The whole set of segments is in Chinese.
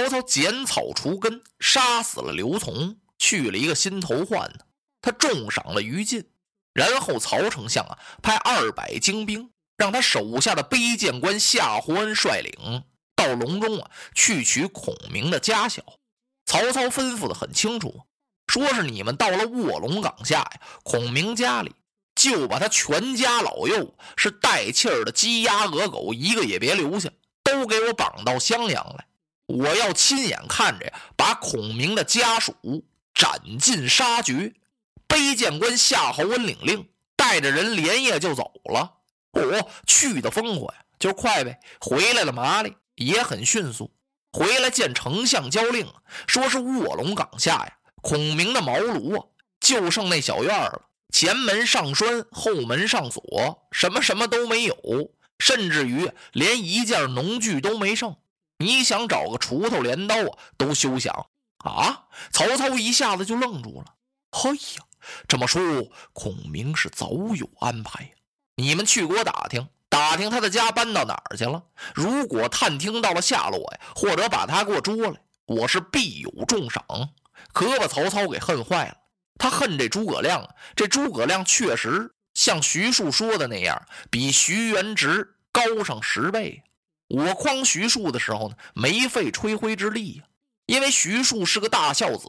曹操剪草除根，杀死了刘琮，去了一个心头患呢。他重赏了于禁，然后曹丞相啊派二百精兵，让他手下的卑贱官夏侯恩率领到隆中啊去取孔明的家小。曹操吩咐的很清楚，说是你们到了卧龙岗下呀，孔明家里就把他全家老幼是带气儿的鸡鸭鹅狗一个也别留下，都给我绑到襄阳来，我要亲眼看着呀，把孔明的家属斩尽杀绝。卑贱官夏侯恩领令，带着人连夜就走了。哦，去的风火呀，就快呗。回来了麻利，也很迅速。回来见丞相交令，说是卧龙岗下呀，孔明的茅庐啊，就剩那小院了。前门上栓，后门上锁，什么什么都没有，甚至于连一件农具都没剩。你想找个锄头、镰刀啊，都休想啊！曹操一下子就愣住了。嘿呀！这么说，孔明是早有安排呀？你们去给我打听打听，他的家搬到哪儿去了？如果探听到了下落呀，或者把他给我捉来，我是必有重赏。可把曹操给恨坏了。他恨这诸葛亮，这诸葛亮确实像徐庶说的那样，比徐元直高上十倍。我诓徐庶的时候呢，没费吹灰之力呀，因为徐庶是个大孝子，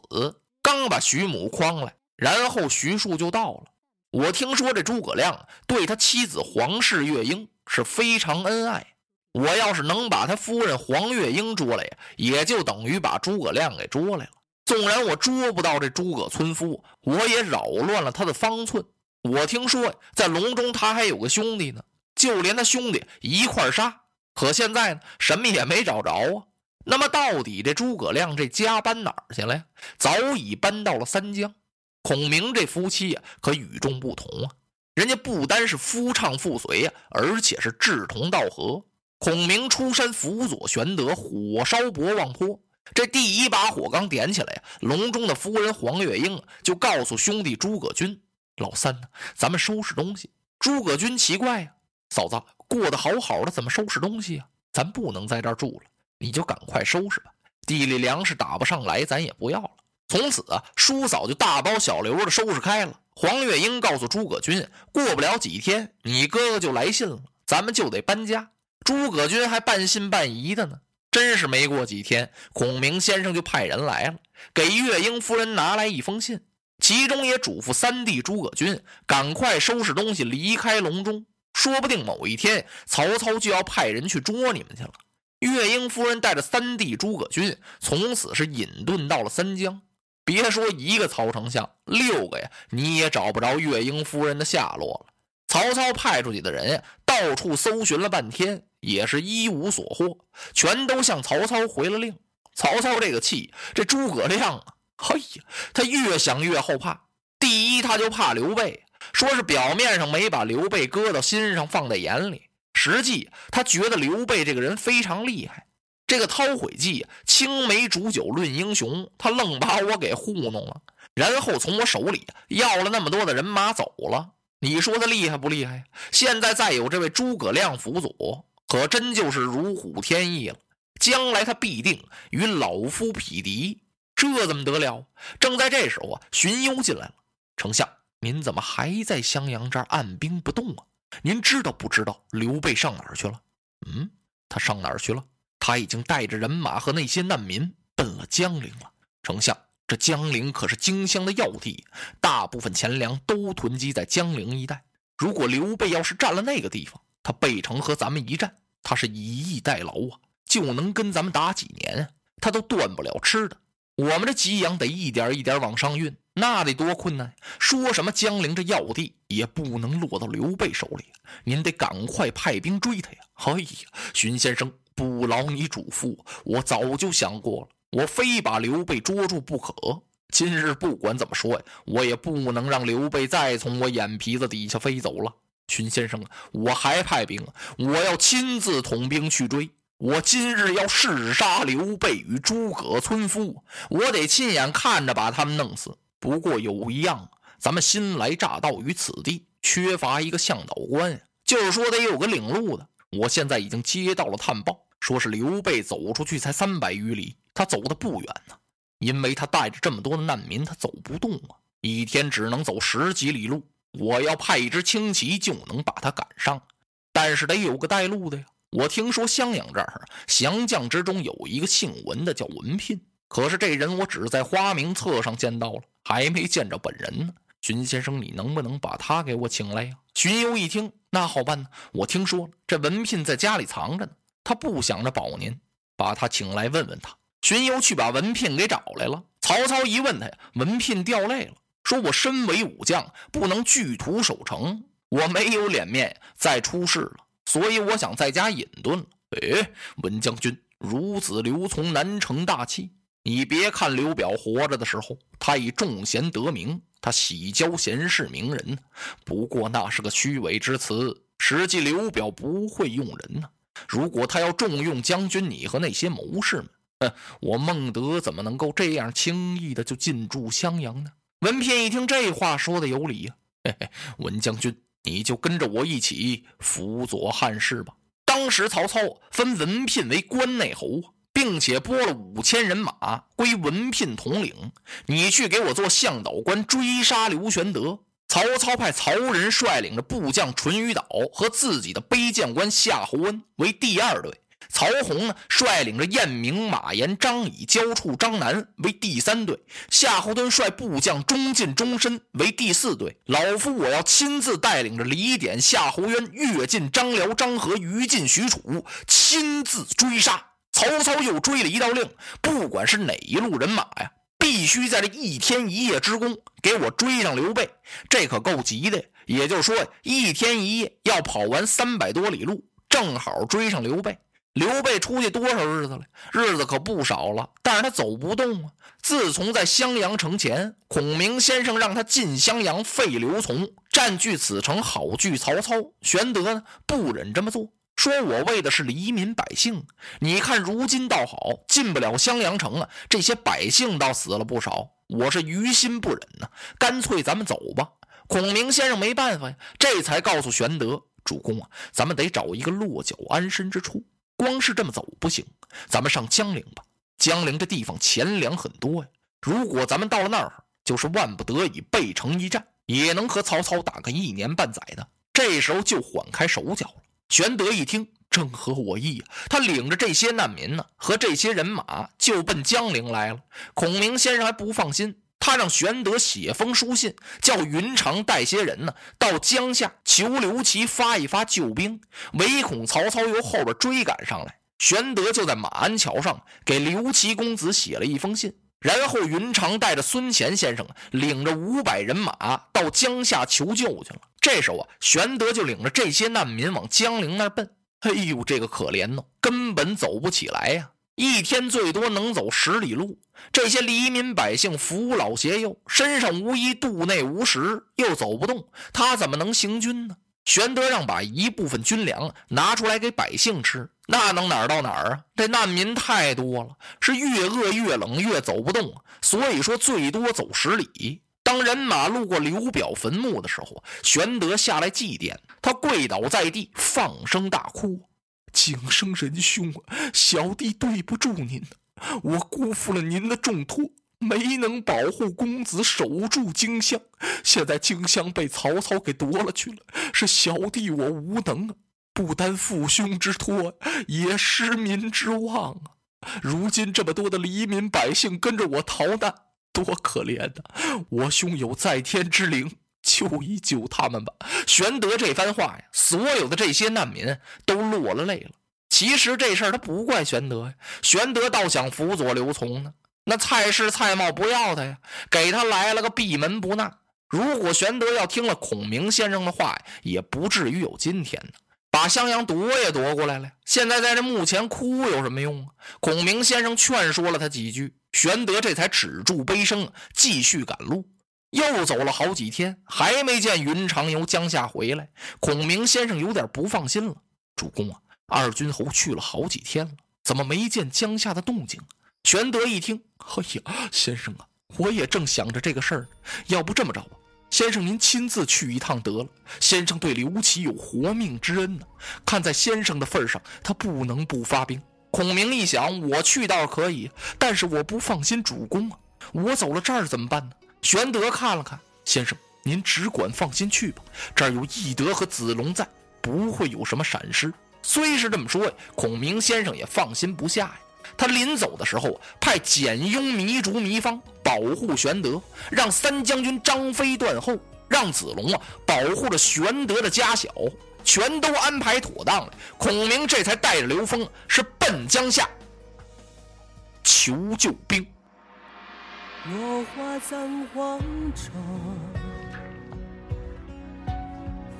刚把徐母诓来。然后徐庶就到了。我听说这诸葛亮对他妻子黄氏月英是非常恩爱。我要是能把他夫人黄月英捉来呀，也就等于把诸葛亮给捉来了。纵然我捉不到这诸葛村夫，我也扰乱了他的方寸。我听说在隆中他还有个兄弟呢，就连他兄弟一块杀。可现在呢，什么也没找着啊。那么到底这诸葛亮这家搬哪儿去了呀？早已搬到了三江。孔明这夫妻呀，可与众不同啊！人家不单是夫唱妇随呀，而且是志同道合。孔明出山辅佐玄德，火烧博望坡，这第一把火刚点起来呀，隆中的夫人黄月英就告诉兄弟诸葛均：“老三呢，咱们收拾东西。”诸葛均奇怪呀：“嫂子过得好好的，怎么收拾东西啊？咱不能在这儿住了，你就赶快收拾吧。地里粮食打不上来，咱也不要了。”从此啊，叔嫂就大包小流的收拾开了。黄月英告诉诸葛均，过不了几天，你哥哥就来信了，咱们就得搬家。诸葛均还半信半疑的呢。真是没过几天，孔明先生就派人来了，给月英夫人拿来一封信，其中也嘱咐三弟诸葛均赶快收拾东西离开隆中，说不定某一天曹操就要派人去捉你们去了。月英夫人带着三弟诸葛均，从此是隐遁到了三江。别说一个曹丞相，六个呀，你也找不着月英夫人的下落了。曹操派出去的人呀，到处搜寻了半天，也是一无所获，全都向曹操回了令。曹操这个气，这诸葛亮啊，嘿呀，他越想越后怕。第一，他就怕刘备，说是表面上没把刘备搁到心上，放在眼里，实际他觉得刘备这个人非常厉害。这个韬晦计，青梅煮酒论英雄，他愣把我给糊弄了，然后从我手里要了那么多的人马走了。你说他厉害不厉害？现在再有这位诸葛亮辅佐，可真就是如虎添翼了。将来他必定与老夫匹敌，这怎么得了？正在这时候啊，荀攸进来了。丞相，您怎么还在襄阳这儿按兵不动啊？您知道不知道刘备上哪儿去了？嗯，他上哪儿去了？他已经带着人马和那些难民奔了江陵了。丞相，这江陵可是荆襄的要地，大部分钱粮都囤积在江陵一带。如果刘备要是占了那个地方，他背城和咱们一战，他是以逸待劳啊，就能跟咱们打几年，他都断不了吃的。我们这给养得一点一点往上运，那得多困难！说什么江陵这要地也不能落到刘备手里，您得赶快派兵追他呀！哎呀，荀先生。不劳你嘱咐，我早就想过了，我非把刘备捉住不可。今日不管怎么说呀，我也不能让刘备再从我眼皮子底下飞走了。荀先生，我还派兵，我要亲自统兵去追。我今日要弑杀刘备与诸葛村夫，我得亲眼看着把他们弄死。不过有一样，咱们新来乍到于此地，缺乏一个向导官，就是说得有个领路的。我现在已经接到了探报，说是刘备走出去才三百余里，他走的不远呢，因为他带着这么多的难民，他走不动啊，一天只能走十几里路。我要派一支轻骑就能把他赶上，但是得有个带路的呀。我听说襄阳这儿降将之中有一个姓文的，叫文聘。可是这人我只在花名册上见到了，还没见着本人呢。荀先生，你能不能把他给我请来呀？荀攸一听，那好办呢。我听说，这文聘在家里藏着呢，他不想着保您，把他请来问问他。荀攸去把文聘给找来了。曹操一问他呀，文聘掉泪了，说我身为武将，不能拒土守城，我没有脸面再出事了。所以我想在家隐遁了。哎，文将军，孺子刘琮难成大器。你别看刘表活着的时候，他以重贤得名，他喜交贤士名人。不过那是个虚伪之词，实际刘表不会用人呢。如果他要重用将军你和那些谋士们，哼，我孟德怎么能够这样轻易的就进驻襄阳呢？文聘一听这话说的有理呀，嘿嘿，文将军。你就跟着我一起辅佐汉室吧。当时曹操分文聘为关内侯，并且拨了五千人马归文聘统领。你去给我做向导官，追杀刘玄德。曹操派曹仁率领着部将淳于导和自己的卑将官夏侯恩为第二队。曹洪呢，率领着燕明、马延、张仪、交处张南为第三队；夏侯惇率部将钟进、钟身为第四队。老夫我要亲自带领着李典、夏侯渊、乐进、张辽、张合、于禁、许褚，亲自追杀。曹操又追了一道令，不管是哪一路人马呀，必须在这一天一夜之功给我追上刘备。这可够急的，也就是说，一天一夜要跑完三百多里路，正好追上刘备。刘备出去多少日子了？日子可不少了，但是他走不动啊。自从在襄阳城前，孔明先生让他进襄阳废刘琮，占据此城，好拒曹操。玄德呢，不忍这么做，说我为的是黎民百姓。你看如今倒好，进不了襄阳城了，这些百姓倒死了不少。我是于心不忍呐，干脆咱们走吧。孔明先生没办法呀，这才告诉玄德主公啊，咱们得找一个落脚安身之处。光是这么走不行，咱们上江陵吧。江陵这地方钱粮很多呀。如果咱们到了那儿，就是万不得已背城一战，也能和曹操打个一年半载的。这时候就缓开手脚了。玄德一听，正合我意呀。他领着这些难民呢，和这些人马就奔江陵来了。孔明先生还不放心。他让玄德写封书信，叫云长带些人呢到江夏求刘琦发一发救兵，唯恐曹操由后边追赶上来。玄德就在马鞍桥上给刘琦公子写了一封信，然后云长带着孙乾先生领着五百人马到江夏求救去了。这时候啊，玄德就领着这些难民往江陵那儿奔。哎呦，这个可怜呢，根本走不起来呀。一天最多能走十里路，这些黎民百姓扶老携幼，身上无衣，肚内无食，又走不动，他怎么能行军呢？玄德让把一部分军粮拿出来给百姓吃，那能哪儿到哪儿啊？这难民太多了，是越饿越冷，越走不动，所以说最多走十里。当人马路过刘表坟墓的时候，玄德下来祭奠，他跪倒在地，放声大哭。景生仁兄啊，小弟对不住您我辜负了您的重托，没能保护公子守住荆襄，现在荆襄被曹操给夺了去了，是小弟我无能啊，不担父兄之托，也失民之望啊。如今这么多的黎民百姓跟着我逃难，多可怜呐！我兄有在天之灵。救一救他们吧！玄德这番话呀，所有的这些难民都落了泪了。其实这事儿他不怪玄德呀，玄德倒想辅佐刘琮呢。那蔡氏、蔡瑁不要他呀，给他来了个闭门不纳。如果玄德要听了孔明先生的话呀，也不至于有今天呢。把襄阳夺也夺过来了，现在在这墓前哭有什么用啊？孔明先生劝说了他几句，玄德这才止住悲声，继续赶路。又走了好几天，还没见云长由江夏回来。孔明先生有点不放心了：“主公啊，二军侯去了好几天了，怎么没见江夏的动静？”玄德一听：“哎呀，先生啊，我也正想着这个事儿。要不这么着吧，先生您亲自去一趟得了。先生对刘琦有活命之恩呢，看在先生的份上，他不能不发兵。孔明一想，我去倒可以，但是我不放心主公啊！我走了这儿怎么办呢？玄德看了看，先生，您只管放心去吧，这儿有翼德和子龙在，不会有什么闪失。虽是这么说呀，孔明先生也放心不下呀。他临走的时候，派简雍糜竺糜芳保护玄德，让三将军张飞断后，让子龙啊保护着玄德的家小。全都安排妥当了，孔明这才带着刘封是奔江夏求救兵。落花葬黄冢，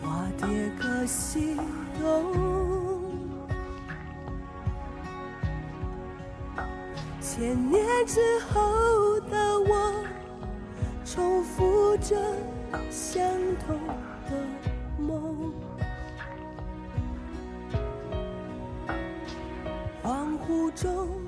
花蝶各西东。千年之后的我，重复着相同的梦。恍惚中。